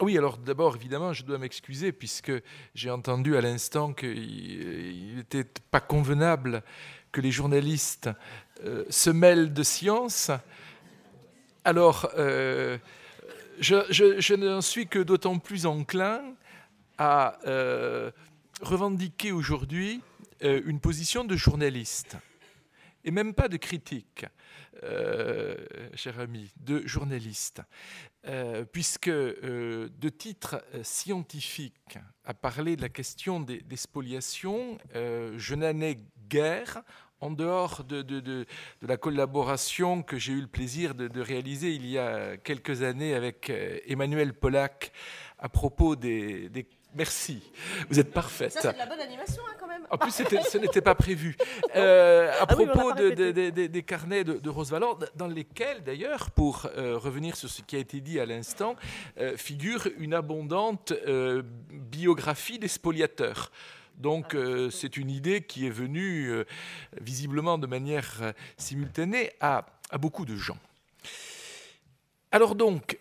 Oui, alors d'abord, évidemment, je dois m'excuser puisque j'ai entendu à l'instant qu'il n'était pas convenable que les journalistes euh, se mêlent de science. Alors, euh, je, n'en suis que d'autant plus enclin à euh, revendiquer aujourd'hui une position de journaliste et même pas de critique. Euh, cher ami, de journaliste, euh, puisque euh, de titre scientifique à parler de la question des, spoliations, je n'en ai guère en dehors de, de, la collaboration que j'ai eu le plaisir de, réaliser il y a quelques années avec Emmanuel Pollack à propos des Merci, vous êtes parfaite. Ça, c'est de la bonne animation hein, quand même. En plus, ce n'était pas prévu. Euh, à ah propos des carnets de, Rose Valor, dans lesquels, d'ailleurs, pour euh, revenir sur ce qui a été dit à l'instant, euh, figure une abondante biographie des spoliateurs. Donc c'est une idée qui est venue visiblement de manière simultanée à, à beaucoup de gens. Alors donc,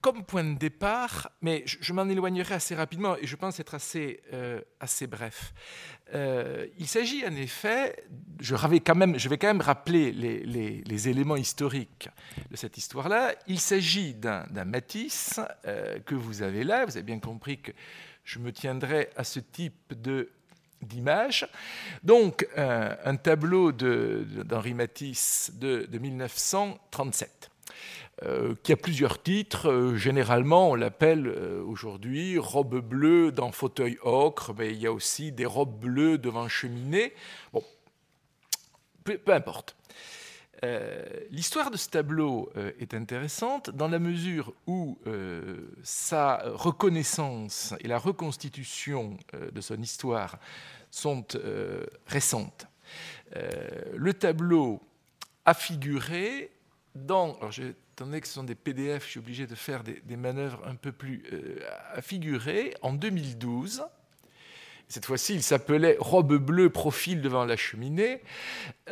comme point de départ, mais je, m'en éloignerai assez rapidement et je pense être assez, euh, assez bref. Euh, il s'agit en effet, je, vais quand même rappeler les, éléments historiques de cette histoire-là. Il s'agit d'un Matisse euh, que vous avez là. Vous avez bien compris que je me tiendrai à ce type de d'image. Donc, un tableau d'Henri Matisse de 1937. Euh, qui a plusieurs titres. Euh, généralement, on l'appelle euh, aujourd'hui robe bleue dans fauteuil ocre, mais il y a aussi des robes bleues devant cheminée. Bon, peu, importe. L'histoire de ce tableau est intéressante dans la mesure où sa reconnaissance et la reconstitution de son histoire sont récentes. le tableau a figuré dans... étant donné que ce sont des PDF, je suis obligé de faire des, manœuvres un peu plus euh, affigurées. En 2012, cette fois-ci, il s'appelait Robe bleue, profil devant la cheminée,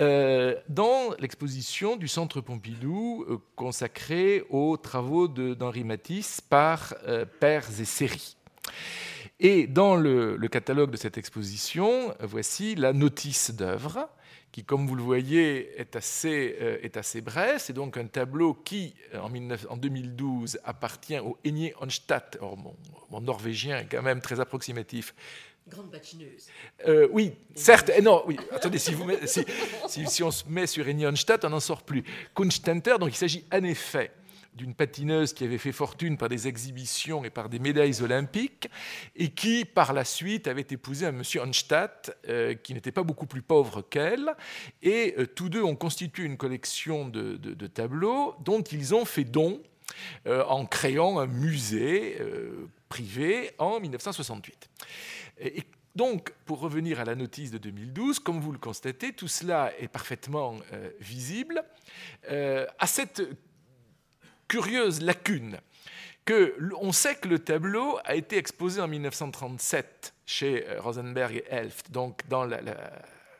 euh, dans l'exposition du Centre Pompidou euh, consacrée aux travaux d'Henri Matisse par Pères et Séries. Et dans le, catalogue de cette exposition, voici la notice d'œuvre qui, comme vous le voyez, est assez, euh, est assez bref. C'est donc un tableau qui, euh, en, 19, en 2012, appartient au Enier Onstadt. mon, norvégien est quand même très approximatif. Grande patineuse. Euh, oui, certes. Et non, oui. Attendez, si, vous si, si, si, on se met sur Enier Onstadt, on n'en sort plus. Kunstenter, donc il s'agit en effet d'une patineuse qui avait fait fortune par des exhibitions et par des médailles olympiques, et qui, par la suite, avait épousé un monsieur Onstadt, euh, qui n'était pas beaucoup plus pauvre qu'elle, et euh, tous deux ont constitué une collection de, tableaux dont ils ont fait don euh, en créant un musée privé en 1968. Et, donc, pour revenir à la notice de 2012, comme vous le constatez, tout cela est parfaitement visible. à cette curieuse lacune que on sait que le tableau a été exposé en 1937 chez euh, Rosenberg et Elft, donc dans la,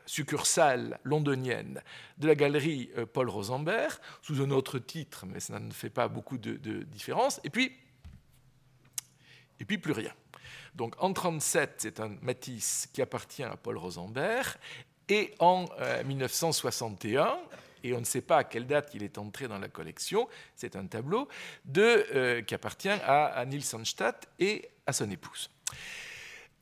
succursale londonienne de la galerie euh, Paul Rosenberg, sous un autre titre, mais ça ne fait pas beaucoup de, différence. Et puis, et puis plus rien. Donc en 1937, c'est un Matisse qui appartient à Paul Rosenberg, et en 1961, euh, et on ne sait pas à quelle date il est entré dans la collection, c'est un tableau euh, qui appartient à, à et à son épouse.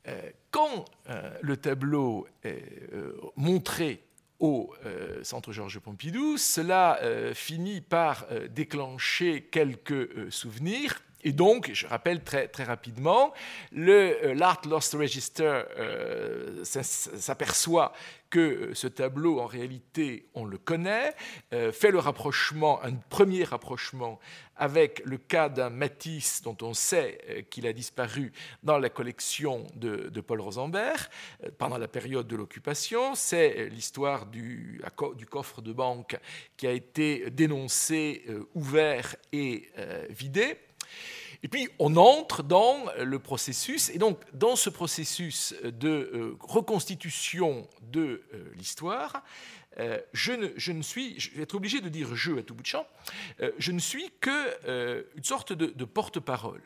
Euh, quand euh, le tableau est montré au Centre Georges Pompidou, cela finit par déclencher quelques souvenirs et donc, je rappelle très, très rapidement, le l'Art Lost Register s'aperçoit que euh, ce tableau, en réalité, on le connaît, euh, fait le rapprochement, un premier rapprochement avec le cas d'un Matisse dont on sait euh, qu'il a disparu dans la collection de, Paul Rosenberg pendant la période de l'occupation. C'est l'histoire du, coffre de banque qui a été dénoncé, ouvert et vidé. Et puis on entre dans le processus, et donc dans ce processus de euh, reconstitution de euh, l'histoire, euh, je, ne, suis, je vais être obligé de dire je à tout bout de champ, je ne suis que une sorte de, porte-parole.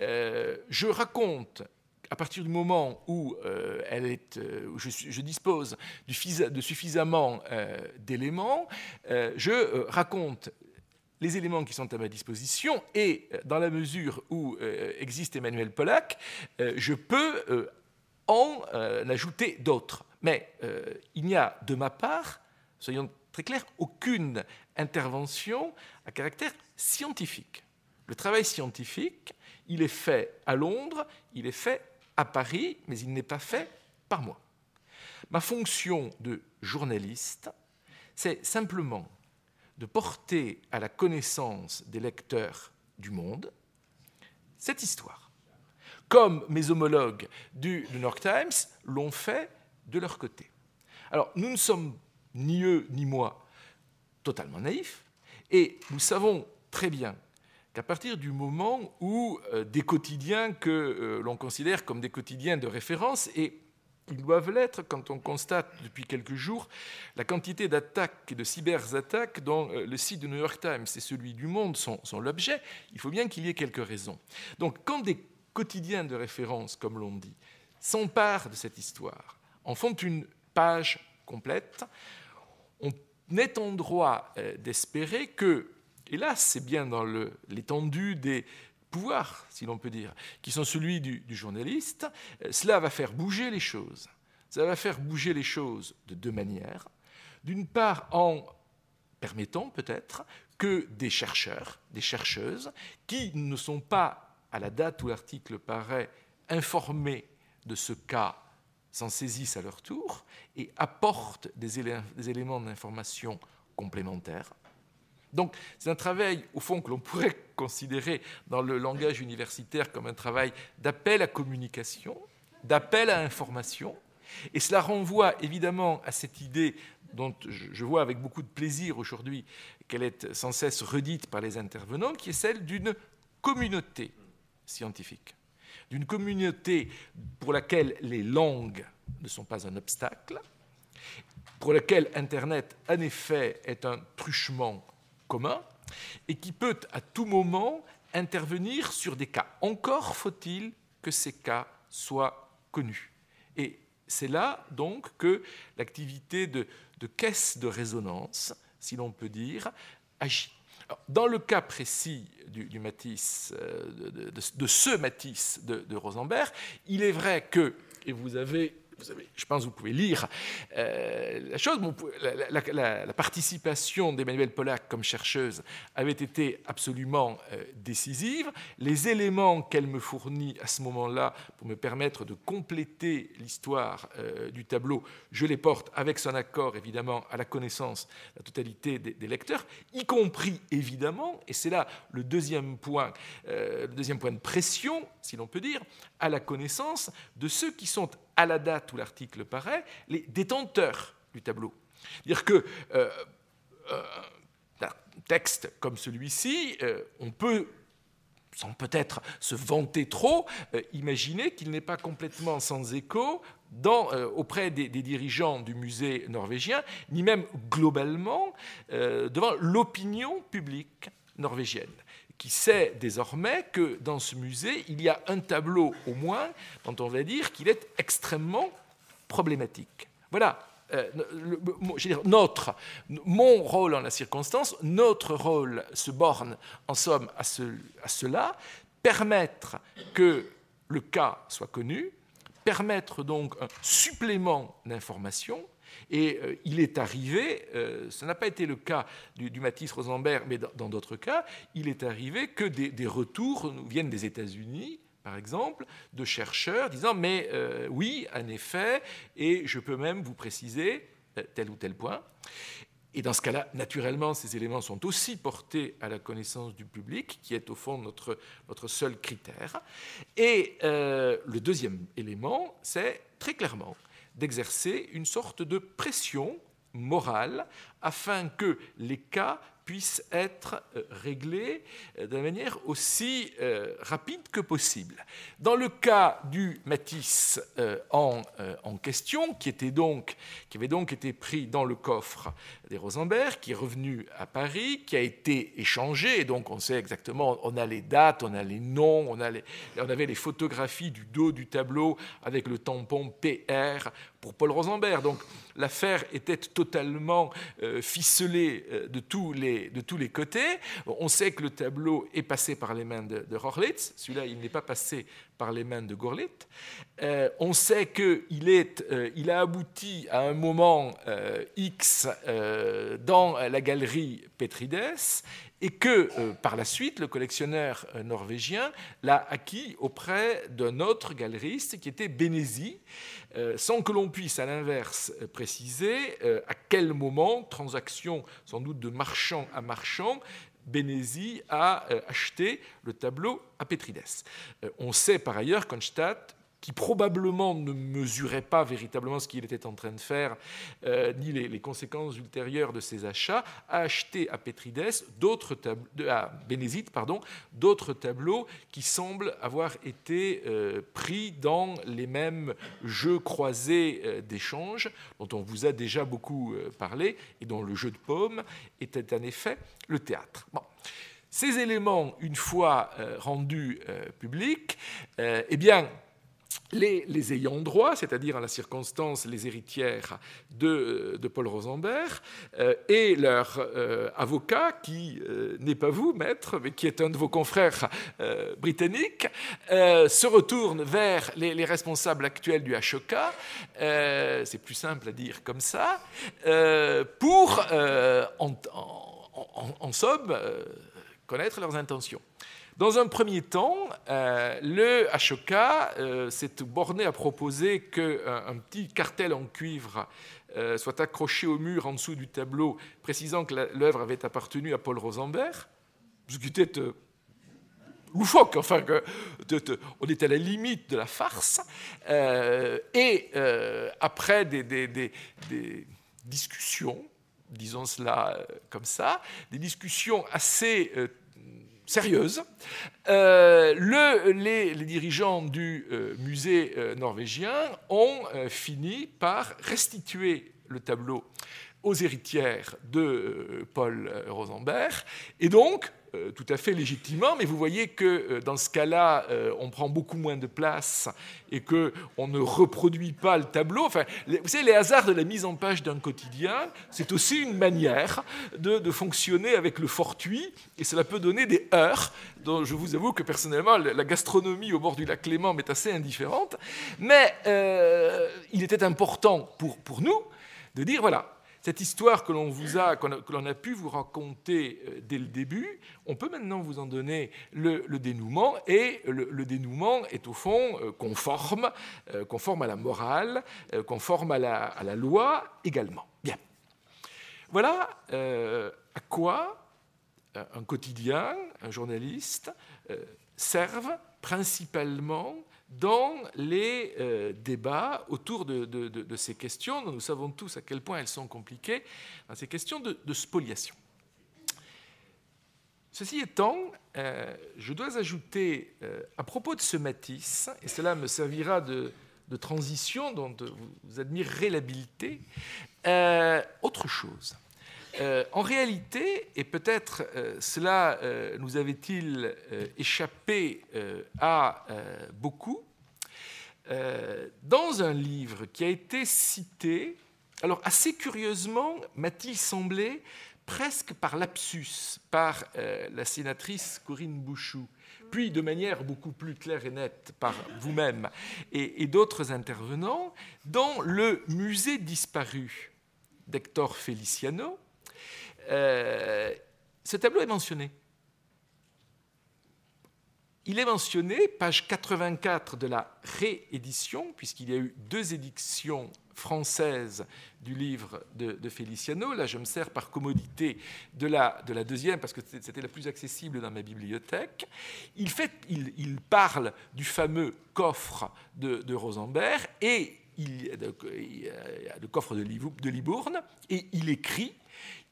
je raconte à partir du moment où, je, dispose de suffisamment d'éléments, je raconte les éléments qui sont à ma disposition et dans la mesure où existe Emmanuel Pollack, je peux en ajouter d'autres. Mais il n'y a de ma part, soyons très clairs, aucune intervention à caractère scientifique. Le travail scientifique, il est fait à Londres, il est fait à Paris, mais il n'est pas fait par moi. Ma fonction de journaliste, c'est simplement de porter à la connaissance des lecteurs du monde cette histoire, comme mes homologues du New York Times l'ont fait de leur côté. Alors, nous ne sommes ni eux ni moi totalement naïfs, et nous savons très bien qu'à partir du moment où euh, des quotidiens que euh, l'on considère comme des quotidiens de référence, et ils doivent l'être quand on constate depuis quelques jours la quantité d'attaques et de cyberattaques dont euh, le site du New York Times et celui du Monde sont, sont l'objet, il faut bien qu'il y ait quelques raisons. Donc quand des quotidiens de référence, comme l'on dit, s'emparent de cette histoire, en font une page complète, on est en droit euh, d'espérer que, et là c'est bien dans l'étendue des pouvoirs, si l'on peut dire, qui sont celui du, journaliste, euh, cela va faire bouger les choses. Ça va faire bouger les choses de deux manières. D'une part, en permettant peut-être que des chercheurs, des chercheuses, qui ne sont pas, à la date où l'article paraît, informés de ce cas s'en saisissent à leur tour et apportent des, éléments d'information complémentaires. Donc c'est un travail, au fond, que l'on pourrait considérer dans le langage universitaire comme un travail d'appel à communication, d'appel à information, et cela renvoie évidemment à cette idée dont je vois avec beaucoup de plaisir aujourd'hui qu'elle est sans cesse redite par les intervenants, qui est celle d'une communauté scientifique. D'une communauté pour laquelle les langues ne sont pas un obstacle, pour laquelle Internet, en effet, est un truchement commun, et qui peut à tout moment intervenir sur des cas. Encore faut-il que ces cas soient connus. Et c'est là donc que l'activité de, de caisse de résonance, si l'on peut dire, agit dans le cas précis du, Matisse, euh, de, ce Matisse de, de Rosenberg, il est vrai que, et vous avez je pense que vous pouvez lire euh, la chose. la, participation d'Emmanuel Pollack comme chercheuse avait été absolument euh, décisive. Les éléments qu'elle me fournit à ce moment-là pour me permettre de compléter l'histoire euh, du tableau, je les porte avec son accord évidemment à la connaissance de la totalité des, lecteurs, y compris évidemment, et c'est là le deuxième point, le deuxième point de pression, si l'on peut dire, à la connaissance de ceux qui sont à la date où l'article paraît, les détenteurs du tableau. Dire que euh, euh, un texte comme celui-ci, euh, on peut sans peut-être se vanter trop, imaginer qu'il n'est pas complètement sans écho auprès des, dirigeants du musée norvégien, ni même globalement devant l'opinion publique norvégienne qui sait désormais que dans ce musée, il y a un tableau au moins dont on va dire qu'il est extrêmement problématique. Voilà. Euh, notre, mon rôle en la circonstance, notre rôle se borne en somme à, à cela, permettre que le cas soit connu, permettre donc un supplément d'information, et euh, il est arrivé, euh, ce n'a pas été le cas du, Matisse Rosenberg, mais dans d'autres cas, il est arrivé que des, retours viennent des États-Unis, par exemple, de chercheurs disant mais euh, oui, en effet, et je peux même vous préciser tel ou tel point. Et dans ce cas-là, naturellement, ces éléments sont aussi portés à la connaissance du public, qui est au fond notre seul critère. Et le deuxième élément, c'est très clairement d'exercer une sorte de pression morale afin que les cas puisse être euh, réglé euh, de manière aussi euh, rapide que possible. Dans le cas du Matisse en, question, qui, avait donc été pris dans le coffre des Rosenberg, qui est revenu à Paris, qui a été échangé, et donc on sait exactement, on a les dates, on a les noms, on avait les photographies du dos du tableau avec le tampon PR pour Paul Rosenberg. Donc l'affaire était totalement euh, ficelée euh, de, tous les, côtés. On sait que le tableau est passé par les mains de, de. Celui-là, il n'est pas passé par les mains de Gorlit. Euh, on sait qu'il il a abouti à un moment X dans la galerie Petrides et que par la suite, le collectionneur norvégien l'a acquis auprès d'un autre galeriste qui était Bénézy. Euh, sans que l'on puisse à l'inverse euh, préciser euh, à quel moment, transaction sans doute de marchand à marchand, Bénézy a acheté le tableau à Pétrides. On sait par ailleurs qu'Onstadt qui probablement ne mesurait pas véritablement ce qu'il était en train de faire, euh, ni les, conséquences ultérieures de ses achats, a acheté à Pétrides, d'autres à Bénézite, pardon, d'autres tableaux qui semblent avoir été euh, pris dans les mêmes jeux croisés euh, d'échange dont on vous a déjà beaucoup parlé et dont le jeu de paume était en effet le théâtre. Ces éléments, une fois rendus publics, eh bien, les, ayants droit, c'est-à-dire en la circonstance les héritières de, Paul Rosenberg, euh, et leur euh, avocat, qui euh, n'est pas vous, maître, mais qui est un de vos confrères britanniques, se retournent vers les, responsables actuels du HOK, c'est plus simple à dire comme ça, pour, en somme, connaître leurs intentions. Dans un premier temps, euh, le HOK euh, s'est borné à proposer qu'un euh, petit cartel en cuivre soit accroché au mur en dessous du tableau, précisant que l'œuvre avait appartenu à Paul Rosenberg, ce qui était loufoque, enfin, on était à la limite de la farce. et après des, discussions, disons cela comme ça, des discussions assez sérieuse. Euh, le, les, dirigeants du euh, musée euh, norvégien ont fini par restituer le tableau aux héritières de Paul Rosenberg. Et donc, euh, tout à fait légitimement, mais vous voyez que euh, dans ce cas-là, euh, on prend beaucoup moins de place et qu'on ne reproduit pas le tableau. Enfin, vous savez, les hasards de la mise en page d'un quotidien, c'est aussi une manière de, fonctionner avec le fortuit, et cela peut donner des heures, dont je vous avoue que personnellement, la gastronomie au bord du lac Léman m'est assez indifférente, mais il était important pour, pour nous de dire, voilà, cette histoire que l'on vous a, que l'on a pu vous raconter euh, dès le début, on peut maintenant vous en donner le, dénouement, et le, dénouement est au fond euh, conforme, euh, conforme à la morale, conforme à la, loi également. Bien. Voilà à quoi un quotidien, un journaliste, servent principalement dans les euh, débats autour de, ces questions, dont nous savons tous à quel point elles sont compliquées, dans ces questions de, spoliation. Ceci étant, euh, je dois ajouter euh, à propos de ce Matisse, et cela me servira de, transition dont vous admirerez l'habileté, autre chose. Euh, en réalité, et peut-être euh, cela euh, nous avait-il échappé à beaucoup, dans un livre qui a été cité, alors assez curieusement, m'a-t-il semblé, presque par lapsus, par la sénatrice Corinne Bouchou, puis de manière beaucoup plus claire et nette par vous-même et, et d'autres intervenants, dans le musée disparu d'Hector Feliciano, euh, ce tableau est mentionné. Il est mentionné, page 84 de la réédition, puisqu'il y a eu deux éditions françaises du livre de, Feliciano. Là, je me sers par commodité de la, de la deuxième, parce que c'était la plus accessible dans ma bibliothèque. Il, fait, il, parle du fameux coffre de, de Rosenberg et il, le coffre de Libourne, et il écrit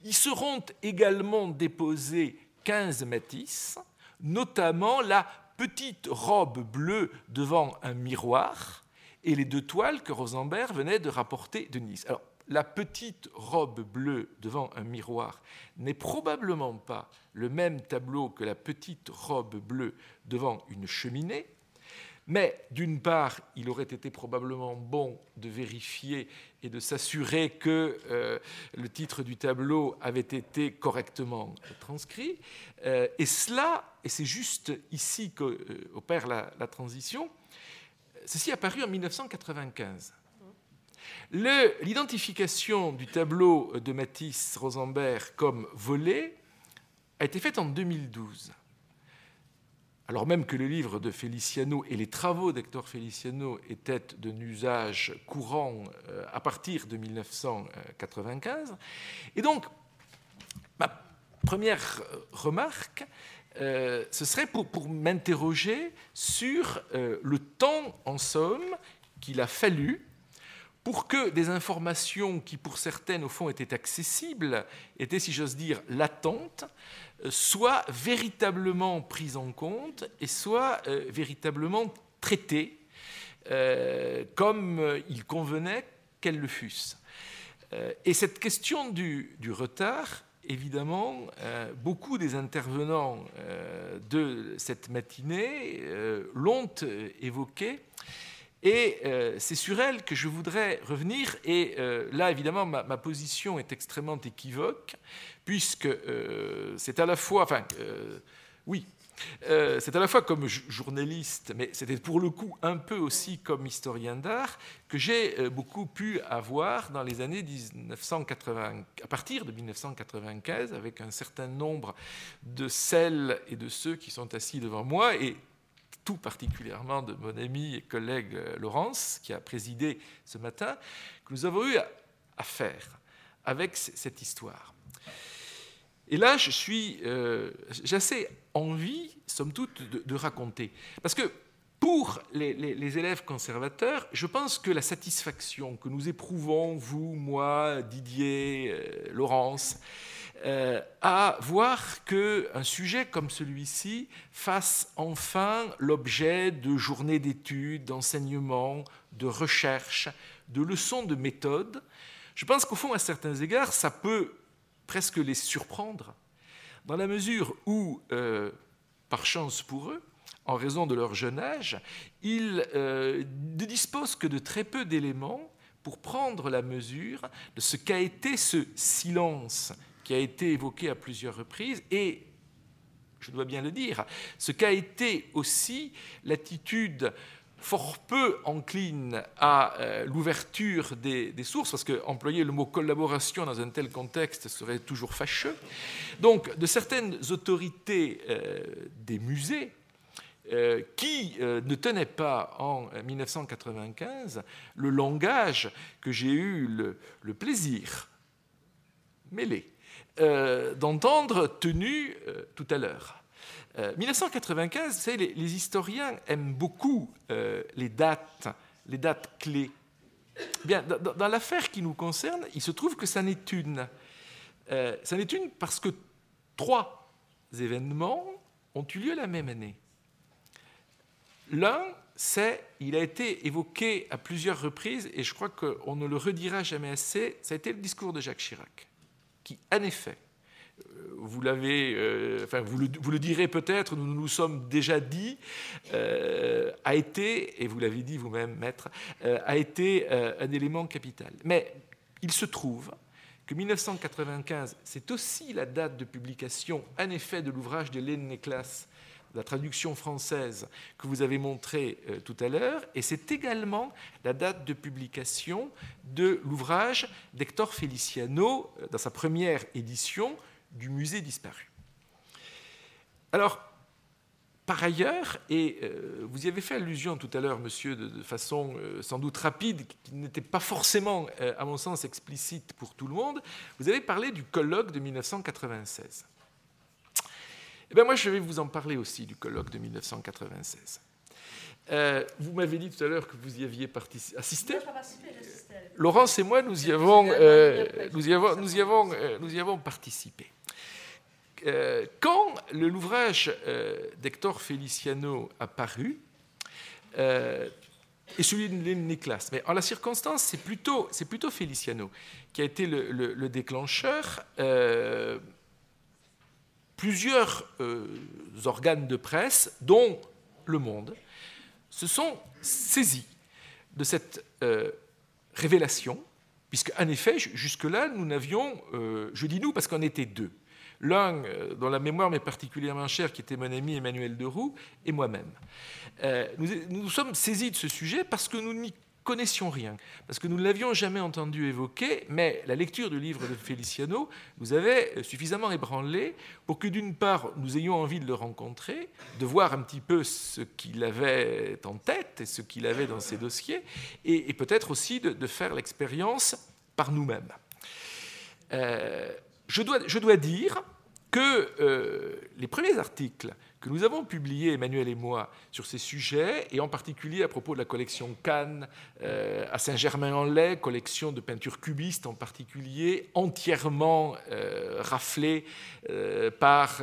Ils seront également déposés 15 Matisse, notamment la petite robe bleue devant un miroir et les deux toiles que Rosenberg venait de rapporter de Nice. Alors, la petite robe bleue devant un miroir n'est probablement pas le même tableau que la petite robe bleue devant une cheminée, mais d'une part, il aurait été probablement bon de vérifier et de s'assurer que euh, le titre du tableau avait été correctement transcrit. Euh, et cela, et c'est juste ici qu'opère euh, la, transition, ceci est apparu en 1995. L'identification du tableau de Matisse Rosenberg comme volé a été faite en 2012 alors même que le livre de Feliciano et les travaux d'Hector Feliciano étaient d'un usage courant euh, à partir de 1995. Et donc, ma première remarque, euh, ce serait pour, m'interroger sur euh, le temps, en somme, qu'il a fallu pour que des informations qui, pour certaines, au fond, étaient accessibles, étaient, si j'ose dire, latentes, soit véritablement prise en compte et soit euh, véritablement traitée euh, comme il convenait qu'elles le fussent. Euh, et cette question du, retard, évidemment, beaucoup des intervenants de cette matinée l'ont évoqué. Et c'est sur elle que je voudrais revenir. Et là, évidemment, ma, position est extrêmement équivoque, puisque euh, c'est à la fois, enfin, euh, oui, euh, c'est à la fois comme journaliste, mais c'était pour le coup un peu aussi comme historien d'art que j'ai beaucoup pu avoir dans les années 1980, à partir de 1995, avec un certain nombre de celles et de ceux qui sont assis devant moi, et tout particulièrement de mon ami et collègue Laurence, qui a présidé ce matin, que nous avons eu à faire avec cette histoire. Et là, je suis, euh, j'ai assez envie, somme toute, de, raconter. Parce que pour les, élèves conservateurs, je pense que la satisfaction que nous éprouvons, vous, moi, Didier, euh, Laurence, euh, à voir qu'un sujet comme celui-ci fasse enfin l'objet de journées d'études, d'enseignements, de recherches, de leçons de méthode. Je pense qu'au fond, à certains égards, ça peut presque les surprendre, dans la mesure où, euh, par chance pour eux, en raison de leur jeune âge, ils euh, ne disposent que de très peu d'éléments pour prendre la mesure de ce qu'a été ce silence qui a été évoqué à plusieurs reprises et, je dois bien le dire, ce qu'a été aussi l'attitude fort peu encline à euh, l'ouverture des, sources, parce qu'employer le mot collaboration dans un tel contexte serait toujours fâcheux. Donc, de certaines autorités euh, des musées, euh, qui ne tenaient pas en 1995 le langage que j'ai eu le, plaisir mêlé d'entendre tenu tout à l'heure. 1995, euh, les, les, historiens aiment beaucoup euh, les dates, les dates clés. Bien, dans, l'affaire qui nous concerne, il se trouve que ça n'est une. Euh, ça n'est une parce que trois événements ont eu lieu la même année. L'un, c'est, il a été évoqué à plusieurs reprises, et je crois qu'on ne le redira jamais assez, ça a été le discours de Jacques Chirac, qui, en effet, euh, enfin vous le, direz peut-être, nous nous sommes déjà dit, euh, a été, et vous l'avez dit vous-même, maître, euh, a été un élément capital. Mais il se trouve que 1995, c'est aussi la date de publication, en effet, de l'ouvrage de Néclas, la traduction française que vous avez montré tout à l'heure, et c'est également la date de publication de l'ouvrage d'Hector Feliciano, dans sa première édition, du musée disparu. Alors, par ailleurs, et euh, vous y avez fait allusion tout à l'heure, monsieur, de, façon euh, sans doute rapide, qui n'était pas forcément, euh, à mon sens, explicite pour tout le monde, vous avez parlé du colloque de 1996. Eh bien, moi, je vais vous en parler aussi du colloque de 1996. vous m'avez dit tout à l'heure que vous y aviez assisté. Moi, Laurence et moi, nous y avons, nous y avons, nous y avons, nous y avons participé. quand l'ouvrage d'Hector Feliciano a paru, et celui de Niklas. Mais en la circonstance, c'est plutôt, plutôt Feliciano qui a été le, déclencheur. Euh, plusieurs euh, organes de presse, dont Le Monde, se sont saisis de cette euh, révélation, puisque en effet, jusque-là, nous n'avions, je dis nous parce qu'on était deux, l'un dont la mémoire m'est particulièrement chère, qui était mon ami Emmanuel Deroux, et moi-même. Euh, nous, nous sommes saisis de ce sujet parce que nous n'y connaissions rien, parce que nous ne l'avions jamais entendu évoquer, mais la lecture du livre de Feliciano nous avait suffisamment ébranlé pour que d'une part nous ayons envie de le rencontrer, de voir un petit peu ce qu'il avait en tête et ce qu'il avait dans ses dossiers, et, peut-être aussi de, faire l'expérience par nous-mêmes. Euh, je, dois, je, dois, dire que euh, les premiers articles que nous avons publié, Emmanuel et moi, sur ces sujets, et en particulier à propos de la collection Cannes euh, à Saint-Germain-en-Laye, collection de peinture cubiste en particulier, entièrement euh, euh, par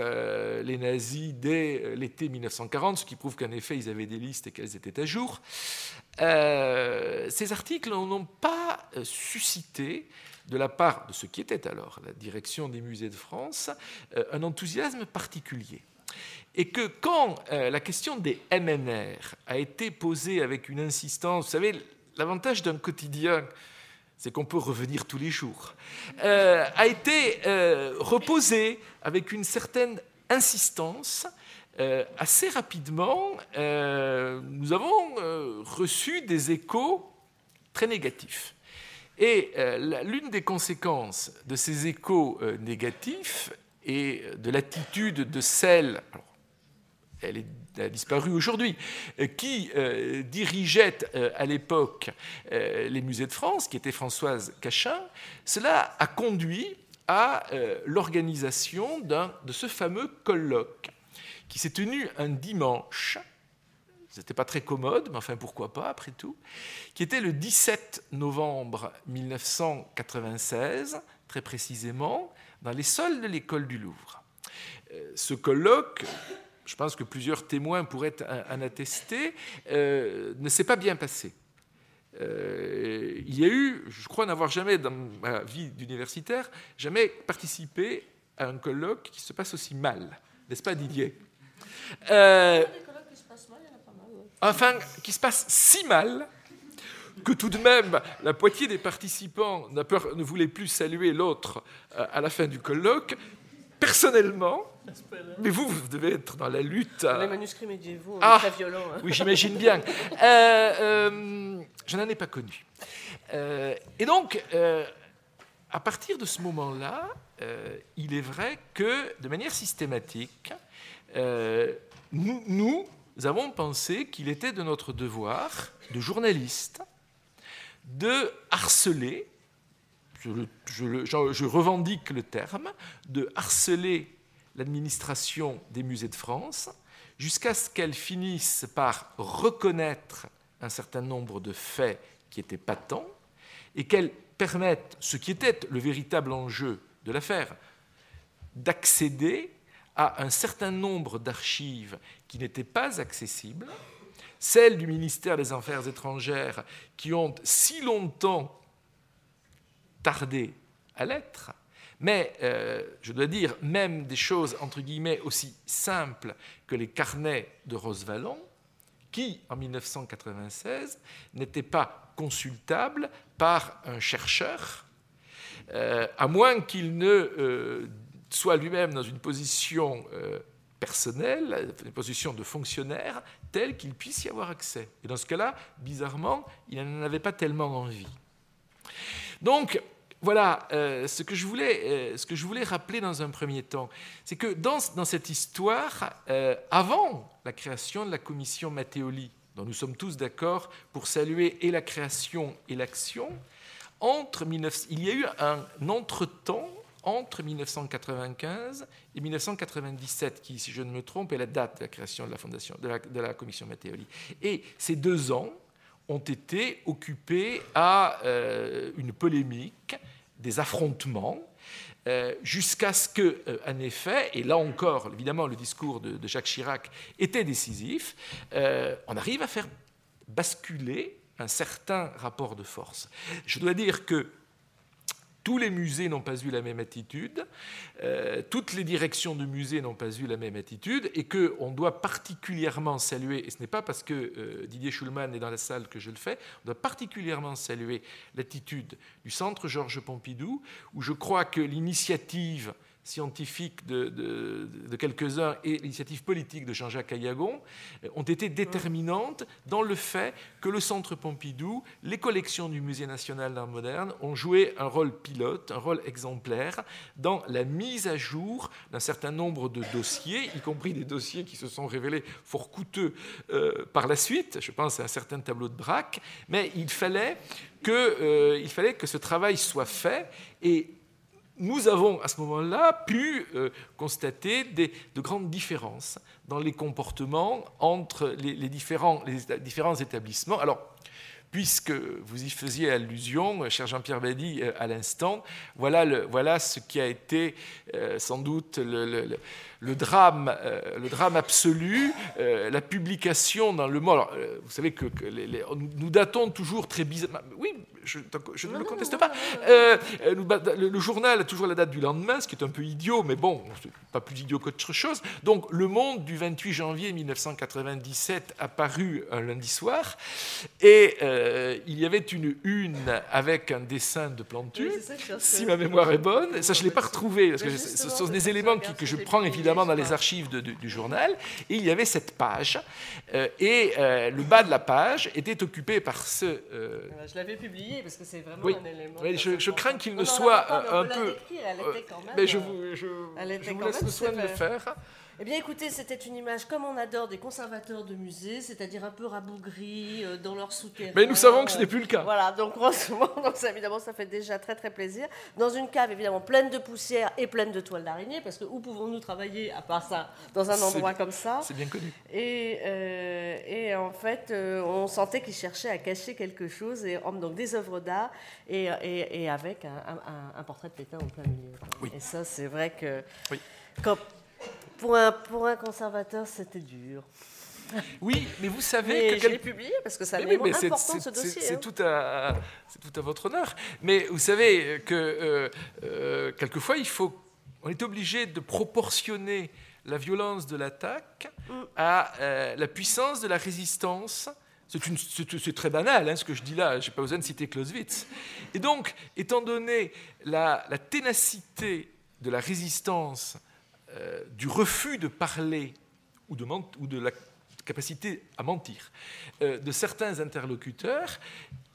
les nazis dès l'été 1940, ce qui prouve qu'en effet ils avaient des listes et qu'elles étaient à jour. ces articles n'ont pas suscité de la part de ce qui était alors la direction des musées de France, un enthousiasme particulier et que quand euh, la question des MNR a été posée avec une insistance, vous savez, l'avantage d'un quotidien, c'est qu'on peut revenir tous les jours, euh, a été euh, reposée avec une certaine insistance. assez rapidement, nous avons reçu des échos très négatifs. Et l'une des conséquences de ces échos négatifs et de l'attitude de celles, elle, a disparu aujourd'hui, euh, qui euh, dirigeait euh, à l'époque les musées de France, qui était Françoise Cachin, cela a conduit à l'organisation de ce fameux colloque qui s'est tenu un dimanche. Ce n'était pas très commode, mais enfin pourquoi pas après tout, qui était le 17 novembre 1996, très précisément, dans les sols de l'école du Louvre. Ce colloque je pense que plusieurs témoins pourraient en attester, euh, ne s'est pas bien passé. Euh, il y a eu, je crois n'avoir jamais dans ma vie d'universitaire, jamais participé à un colloque qui se passe aussi mal. N'est-ce pas Didier? Euh, Enfin, qui se passe si mal que tout de même la moitié des participants ne voulait plus saluer l'autre à la fin du colloque. Personnellement, mais vous, vous devez être dans la lutte. Les manuscrits médiévaux, ah, très violents. Hein. Oui, j'imagine bien. Euh, euh, je n'en ai pas connu. Euh, et donc, à partir de ce moment-là, il est vrai que, de manière systématique, nous, nous avons pensé qu'il était de notre devoir de journaliste de harceler, je, revendique le terme, de harceler l'administration des musées de France, jusqu'à ce qu'elle finisse par reconnaître un certain nombre de faits qui étaient patents et qu'elle permette, ce qui était le véritable enjeu de l'affaire, d'accéder à un certain nombre d'archives qui n'étaient pas accessibles, celles du ministère des Affaires étrangères qui ont si longtemps tardé à l'être, mais euh, je dois dire, même des choses entre guillemets aussi simples que les carnets de Rosevallon, qui en 1996 n'étaient pas consultables par un chercheur, euh, à moins qu'il ne euh, soit lui-même dans une position personnelle, une position de fonctionnaire, telle qu'il puisse y avoir accès. Et dans ce cas-là, bizarrement, il n'en avait pas tellement envie. Donc, voilà euh, ce, que je voulais, euh, ce que je voulais rappeler dans un premier temps. C'est que dans, cette histoire, euh, avant la création de la commission Matteoli, dont nous sommes tous d'accord pour saluer et la création et l'action, entre il y a eu un entretemps entre 1995 et 1997, qui, si je ne me trompe, est la date de la création de la, fondation, de la, commission Matteoli. Et ces deux ans ont été occupés à une polémique, des affrontements, euh, jusqu'à ce que, euh, en effet, et là encore, évidemment, le discours de, Jacques Chirac était décisif, on arrive à faire basculer un certain rapport de force. Je dois dire que tous les musées n'ont pas eu la même attitude, euh, toutes les directions de musées n'ont pas eu la même attitude, et qu'on doit particulièrement saluer, et ce n'est pas parce que euh, Didier Schulman est dans la salle que je le fais, on doit particulièrement saluer l'attitude du Centre Georges Pompidou, où je crois que l'initiative scientifiques de, quelques-uns et l'initiative politique de Jean-Jacques Ayagon euh, ont été déterminantes dans le fait que le Centre Pompidou, les collections du Musée national d'art moderne ont joué un rôle pilote, un rôle exemplaire dans la mise à jour d'un certain nombre de dossiers, y compris des dossiers qui se sont révélés fort coûteux euh, par la suite. Je pense à un certain tableau de Braque, mais il fallait que, euh, il fallait que ce travail soit fait et nous avons à ce moment-là pu euh, constater de grandes différences dans les comportements entre les, différents, les différents établissements. Alors, puisque vous y faisiez allusion, cher Jean-Pierre Badi, euh, à l'instant, voilà, voilà, ce qui a été euh, sans doute le drame, euh, le drame absolu, euh, la publication dans le monde. Euh, vous savez que, nous datons toujours très bizarrement. Oui, je, ne le conteste pas. le, journal a toujours la date du lendemain, ce qui est un peu idiot, mais bon, pas plus idiot qu'autre chose. Donc, Le Monde du 28 janvier 1997 a paru un lundi soir, et il y avait une une avec un dessin de Plantu, si ma mémoire est bonne. Ça, je ne l'ai pas retrouvé, parce que ce sont des éléments que je prends évidemment dans les archives du, journal, et il y avait cette page, euh, et euh, le bas de la page était occupé par ce... Euh, je l'avais publié parce que c'est vraiment un élément... Oui, je, crains qu'il ne soit un peu... mais je vous, je, je vous laisse le soin de le faire. Eh bien, écoutez, c'était une image comme on adore des conservateurs de musées, c'est-à-dire un peu rabougris euh, dans leur souterrain. Mais nous savons que ce n'est plus le cas. Voilà, donc, donc ça, évidemment, ça fait déjà très très plaisir. Dans une cave, évidemment, pleine de poussière et pleine de toiles d'araignée, parce que où pouvons-nous travailler à part ça, dans un endroit comme ça? C'est bien connu. Et, euh, et en fait, euh, on sentait qu'ils cherchaient à cacher quelque chose, et donc des œuvres d'art, et, et, avec un, un, portrait de Pétain en plein milieu. Oui. Et ça, c'est vrai que. Oui. Quand, pour un, pour un conservateur, c'était dur. Oui, mais vous savez que. Je l'ai publié parce que ça un important ce dossier. C'est hein. tout, à, tout à votre honneur. Mais vous savez que euh, euh, quelquefois, il faut, on est obligé de proportionner la violence de l'attaque mm. à euh, la puissance de la résistance. C'est très banal hein, ce que je dis là, je n'ai pas besoin de citer Clausewitz. Et donc, étant donné la, la ténacité de la résistance euh, du refus de parler ou de, la capacité à mentir euh, de certains interlocuteurs,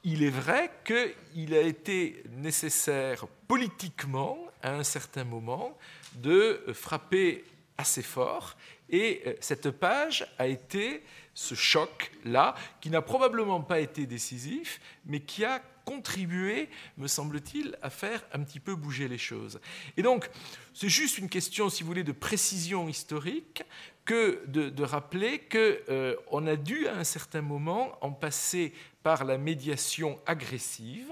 il est vrai qu'il a été nécessaire politiquement, à un certain moment, de frapper assez fort. Et euh, cette page a été ce choc-là, qui n'a probablement pas été décisif, mais qui a contribué, me semble-t-il, à faire un petit peu bouger les choses. Et donc, c'est juste une question, si vous voulez, de précision historique que de, rappeler qu'on euh, on a dû, à un certain moment, en passer par la médiation agressive,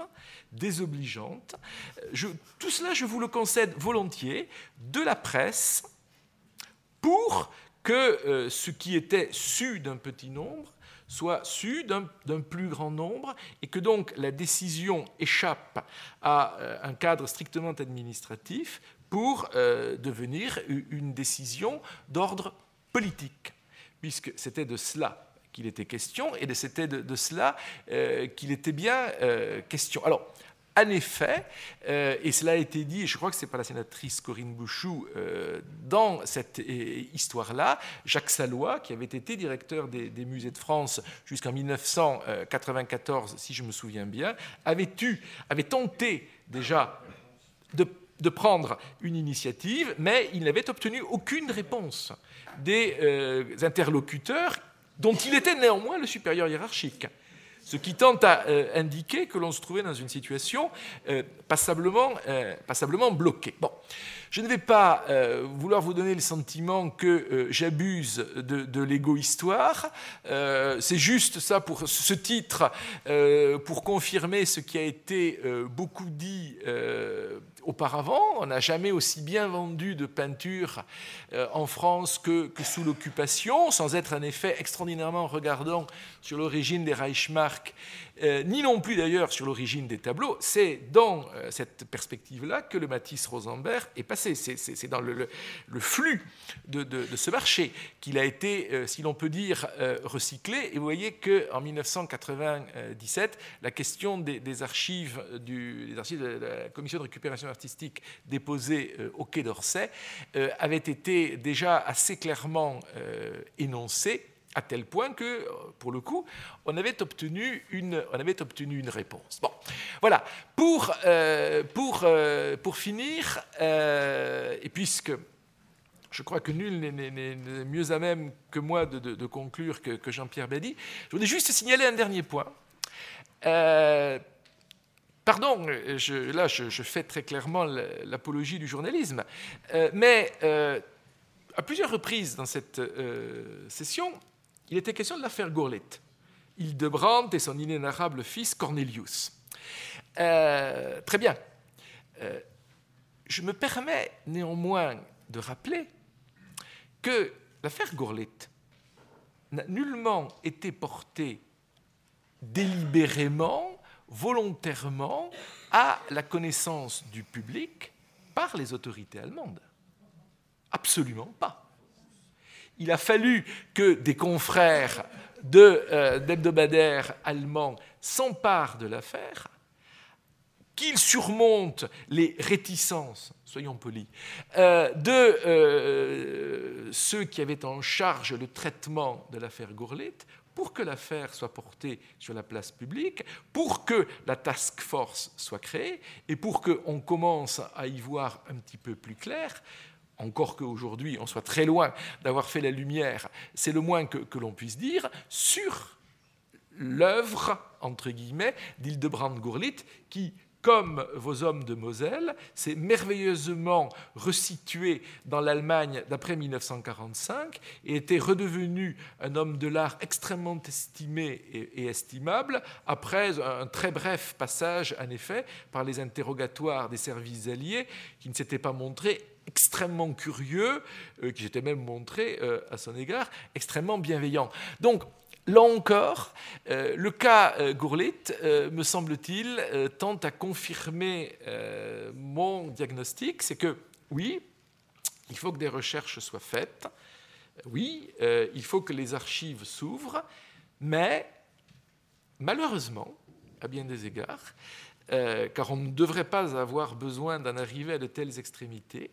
désobligeante. Tout cela, je vous le concède volontiers, de la presse, pour que euh, ce qui était su d'un petit nombre soit su d'un plus grand nombre et que donc la décision échappe à euh, un cadre strictement administratif pour euh, devenir une décision d'ordre politique, puisque c'était de cela qu'il était question et c'était de, cela euh, qu'il était bien question. Alors, en effet, euh, et cela a été dit, et je crois que c'est par la sénatrice Corinne Bouchou, euh, dans cette euh, histoire-là, Jacques Salois, qui avait été directeur des, musées de France jusqu'en 1994, si je me souviens bien, avait, eu, avait tenté déjà de prendre une initiative, mais il n'avait obtenu aucune réponse des interlocuteurs dont il était néanmoins le supérieur hiérarchique. Ce qui tente à indiquer que l'on se trouvait dans une situation passablement, passablement bloquée. Bon. Je ne vais pas euh, vouloir vous donner le sentiment que euh, j'abuse de, l'égo-histoire. Euh, c'est juste ça pour ce titre, pour confirmer ce qui a été beaucoup dit auparavant. On n'a jamais aussi bien vendu de peinture en France que, sous l'occupation, sans être en effet extraordinairement regardant sur l'origine des Reichsmark euh, ni non plus d'ailleurs sur l'origine des tableaux. C'est dans euh, cette perspective-là que le Matisse Rosenberg est passé. C'est dans le, flux de, ce marché qu'il a été, euh, si l'on peut dire, recyclé. Et vous voyez qu'en 1997, la question des, archives, des archives de la commission de récupération artistique déposée au Quai d'Orsay avait été déjà assez clairement énoncée à tel point que, pour le coup, on avait obtenu une, on avait obtenu une réponse. Bon, voilà. Pour, euh, pour, euh, pour finir, euh, et puisque je crois que nul n'est mieux à même que moi de, conclure que, Jean-Pierre Badi, je voudrais juste signaler un dernier point. Pardon, je, là je, fais très clairement l'apologie du journalisme, mais à plusieurs reprises dans cette session, il était question de l'affaire Gourlet, Hildebrand et son inénarrable fils Cornelius. Euh, très bien. Euh, je me permets néanmoins de rappeler que l'affaire Gourlet n'a nullement été portée délibérément, volontairement, à la connaissance du public par les autorités allemandes. Absolument pas il a fallu que des confrères euh, d'hebdomadaires allemands s'emparent de l'affaire, qu'ils surmontent les réticences, soyons polis, euh, de euh, ceux qui avaient en charge le traitement de l'affaire Gourlet pour que l'affaire soit portée sur la place publique, pour que la task force soit créée et pour qu'on commence à y voir un petit peu plus clair encore qu'aujourd'hui on soit très loin d'avoir fait la lumière, c'est le moins que, l'on puisse dire, sur l'œuvre, entre guillemets, d'Hildebrand-Gurlitt, qui, comme vos hommes de Moselle, s'est merveilleusement resitué dans l'Allemagne d'après 1945 et était redevenu un homme de l'art extrêmement estimé et, et, estimable après un très bref passage, en effet, par les interrogatoires des services alliés qui ne s'étaient pas montrés extrêmement curieux, euh, qui s'était même montré euh, à son égard extrêmement bienveillant. Donc, Là encore, euh, le cas Gourlit, me semble-t-il, tente à confirmer mon diagnostic, c'est que oui, il faut que des recherches soient faites, oui, il faut que les archives s'ouvrent, mais malheureusement, à bien des égards, car on ne devrait pas avoir besoin d'en arriver à de telles extrémités,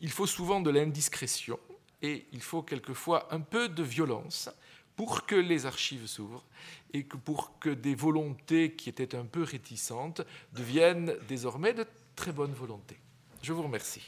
il faut souvent de l'indiscrétion et il faut quelquefois un peu de violence pour que les archives s'ouvrent et pour que des volontés qui étaient un peu réticentes deviennent désormais de très bonnes volontés. Je vous remercie.